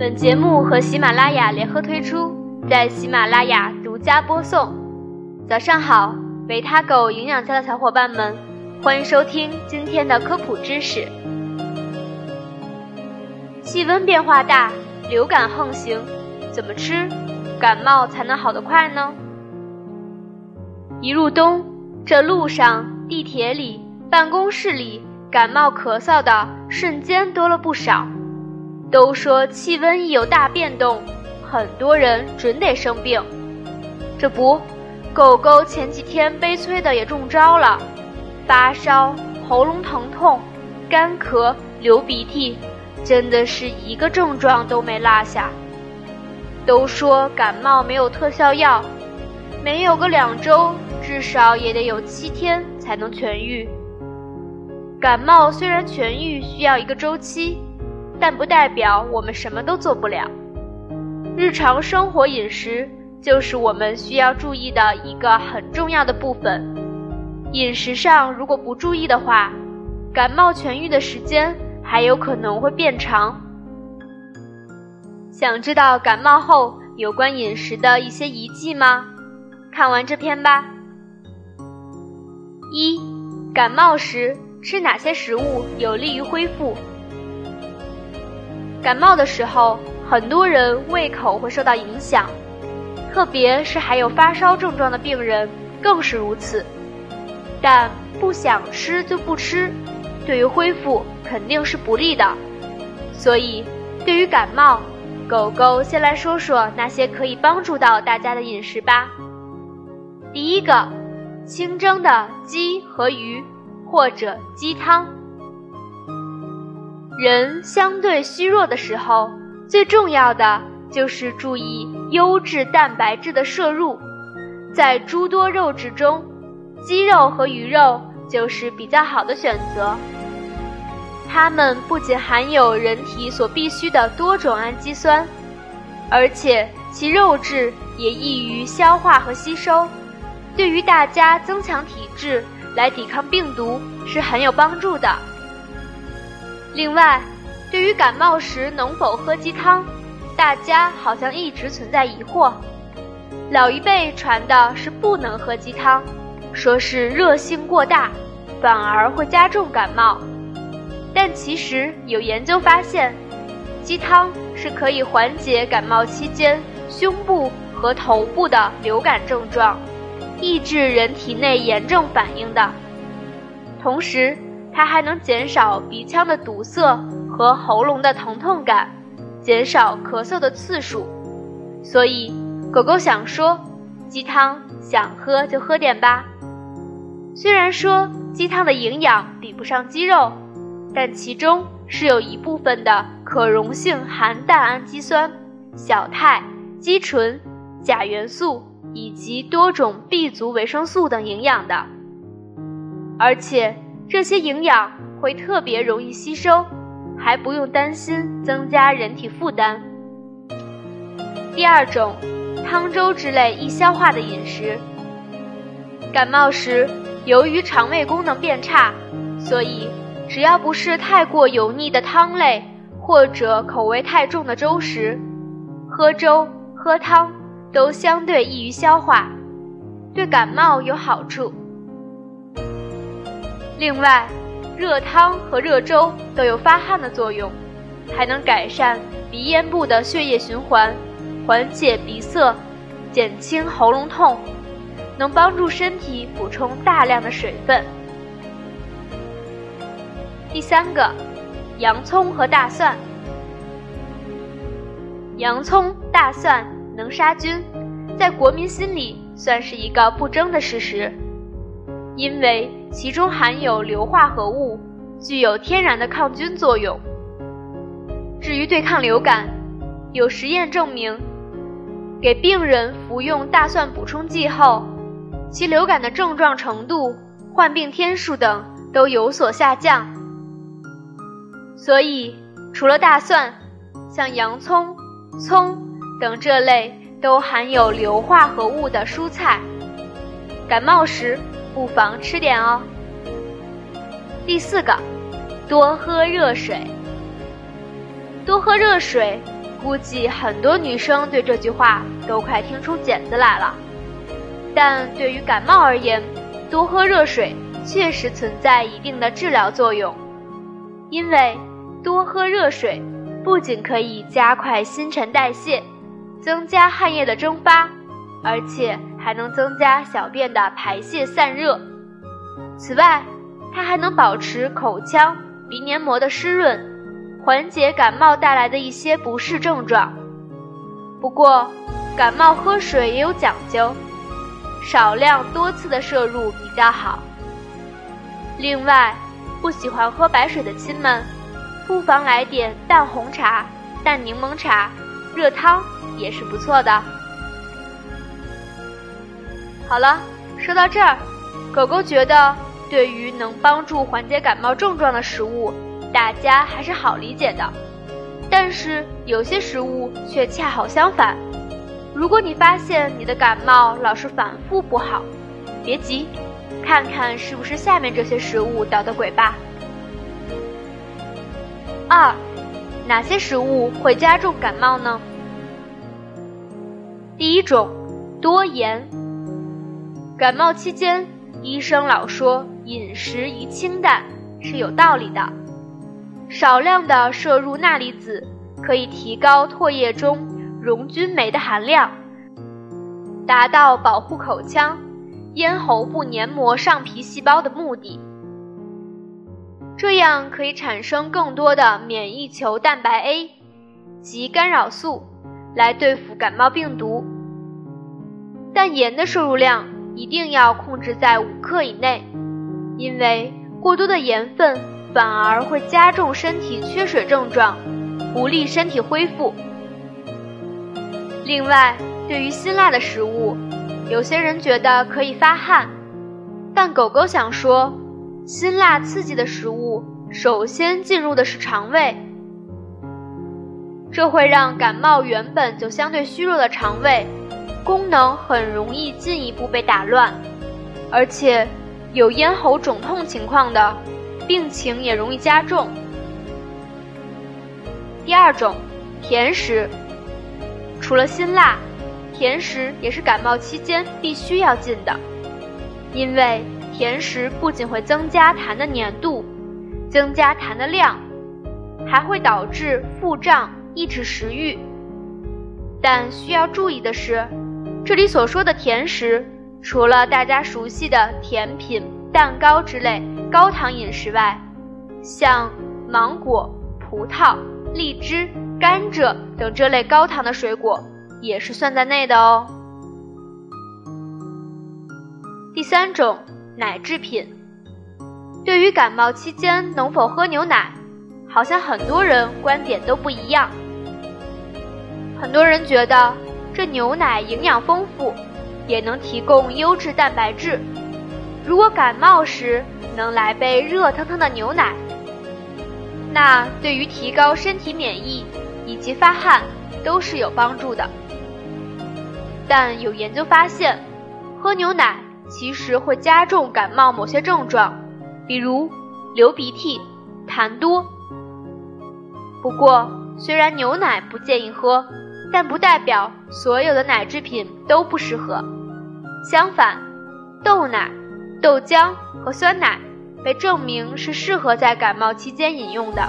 本节目和喜马拉雅联合推出，在喜马拉雅独家播送。早上好，维他狗营养家的小伙伴们，欢迎收听今天的科普知识。气温变化大，流感横行，怎么吃感冒才能好得快呢？一入冬，这路上、地铁里、办公室里，感冒咳嗽的瞬间多了不少。都说气温一有大变动，很多人准得生病。这不，狗狗前几天悲催的也中招了，发烧、喉咙疼痛、干咳、流鼻涕，真的是一个症状都没落下。都说感冒没有特效药，没有个两周，至少也得有七天才能痊愈。感冒虽然痊愈需要一个周期。但不代表我们什么都做不了。日常生活饮食就是我们需要注意的一个很重要的部分。饮食上如果不注意的话，感冒痊愈的时间还有可能会变长。想知道感冒后有关饮食的一些遗迹吗？看完这篇吧。一、感冒时吃哪些食物有利于恢复？感冒的时候，很多人胃口会受到影响，特别是还有发烧症状的病人更是如此。但不想吃就不吃，对于恢复肯定是不利的。所以，对于感冒，狗狗先来说说那些可以帮助到大家的饮食吧。第一个，清蒸的鸡和鱼，或者鸡汤。人相对虚弱的时候，最重要的就是注意优质蛋白质的摄入。在诸多肉质中，鸡肉和鱼肉就是比较好的选择。它们不仅含有人体所必需的多种氨基酸，而且其肉质也易于消化和吸收，对于大家增强体质来抵抗病毒是很有帮助的。另外，对于感冒时能否喝鸡汤，大家好像一直存在疑惑。老一辈传的是不能喝鸡汤，说是热性过大，反而会加重感冒。但其实有研究发现，鸡汤是可以缓解感冒期间胸部和头部的流感症状，抑制人体内炎症反应的。同时，它还能减少鼻腔的堵塞和喉咙的疼痛感，减少咳嗽的次数。所以，狗狗想说，鸡汤想喝就喝点吧。虽然说鸡汤的营养比不上鸡肉，但其中是有一部分的可溶性含氮氨基酸、小肽、肌醇、钾元素以及多种 B 族维生素等营养的，而且。这些营养会特别容易吸收，还不用担心增加人体负担。第二种，汤粥之类易消化的饮食。感冒时，由于肠胃功能变差，所以只要不是太过油腻的汤类或者口味太重的粥食，喝粥、喝汤都相对易于消化，对感冒有好处。另外，热汤和热粥都有发汗的作用，还能改善鼻咽部的血液循环，缓解鼻塞，减轻喉咙痛，能帮助身体补充大量的水分。第三个，洋葱和大蒜。洋葱、大蒜能杀菌，在国民心里算是一个不争的事实。因为其中含有硫化合物，具有天然的抗菌作用。至于对抗流感，有实验证明，给病人服用大蒜补充剂后，其流感的症状程度、患病天数等都有所下降。所以，除了大蒜，像洋葱、葱等这类都含有硫化合物的蔬菜，感冒时。不妨吃点哦。第四个，多喝热水。多喝热水估计很多女生对这句话都快听出茧子来了。但对于感冒而言，多喝热水确实存在一定的治疗作用，因为多喝热水不仅可以加快新陈代谢，增加汗液的蒸发，而且还能增加小便的排泄散热。此外，它还能保持口腔、鼻黏膜的湿润，缓解感冒带来的一些不适症状。不过，感冒喝水也有讲究。少量多次的摄入比较好。另外，不喜欢喝白水的亲们，不妨来点淡红茶、淡柠檬茶、热汤也是不错的。好了，说到这儿，狗狗觉得对于能帮助缓解感冒症状的食物，大家还是好理解的。但是有些食物却恰好相反。如果你发现你的感冒老是反复不好，别急，看看是不是下面这些食物捣的鬼吧。二，哪些食物会加重感冒呢？第一种，多盐。感冒期间，医生老说饮食宜清淡是有道理的。少量的摄入钠离子可以提高唾液中。溶菌酶的含量，达到保护口腔、咽喉部黏膜上皮细胞的目的。这样可以产生更多的免疫球蛋白 A 及干扰素，来对付感冒病毒。但盐的摄入量一定要控制在五克以内，因为过多的盐分反而会加重身体缺水症状，不利身体恢复。另外，对于辛辣的食物，有些人觉得可以发汗，但狗狗想说，辛辣刺激的食物首先进入的是肠胃，这会让感冒原本就相对虚弱的肠胃功能很容易进一步被打乱，而且有咽喉肿痛情况的，病情也容易加重。第二种，甜食。除了辛辣，甜食也是感冒期间必须要禁的，因为甜食不仅会增加痰的粘度，增加痰的量，还会导致腹胀、抑制食欲。但需要注意的是，这里所说的甜食，除了大家熟悉的甜品、蛋糕之类高糖饮食外，像芒果、葡萄、荔枝。甘蔗等这类高糖的水果也是算在内的哦。第三种，奶制品。对于感冒期间能否喝牛奶，好像很多人观点都不一样。很多人觉得这牛奶营养丰富，也能提供优质蛋白质。如果感冒时能来杯热腾腾的牛奶，那对于提高身体免疫。以及发汗都是有帮助的，但有研究发现，喝牛奶其实会加重感冒某些症状，比如流鼻涕、痰多。不过，虽然牛奶不建议喝，但不代表所有的奶制品都不适合。相反，豆奶、豆浆和酸奶被证明是适合在感冒期间饮用的。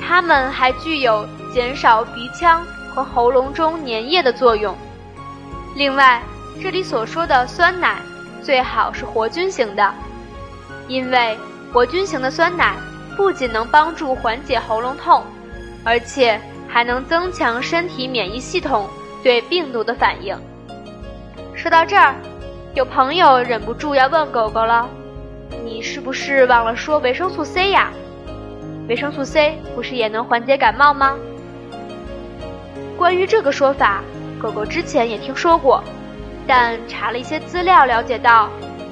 它们还具有减少鼻腔和喉咙中粘液的作用。另外，这里所说的酸奶最好是活菌型的，因为活菌型的酸奶不仅能帮助缓解喉咙痛，而且还能增强身体免疫系统对病毒的反应。说到这儿，有朋友忍不住要问狗狗了：“你是不是忘了说维生素 C 呀？”维生素 C 不是也能缓解感冒吗？关于这个说法，狗狗之前也听说过，但查了一些资料，了解到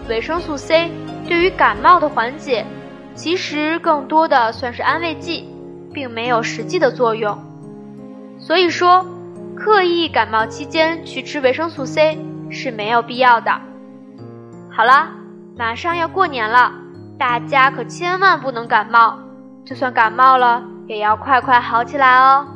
维生素 C 对于感冒的缓解，其实更多的算是安慰剂，并没有实际的作用。所以说，刻意感冒期间去吃维生素 C 是没有必要的。好了，马上要过年了，大家可千万不能感冒。就算感冒了，也要快快好起来哦。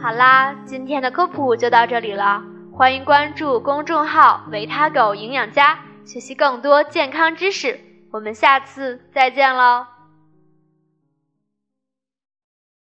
好啦，今天的科普就到这里了，欢迎关注公众号“维他狗营养家”，学习更多健康知识。我们下次再见喽。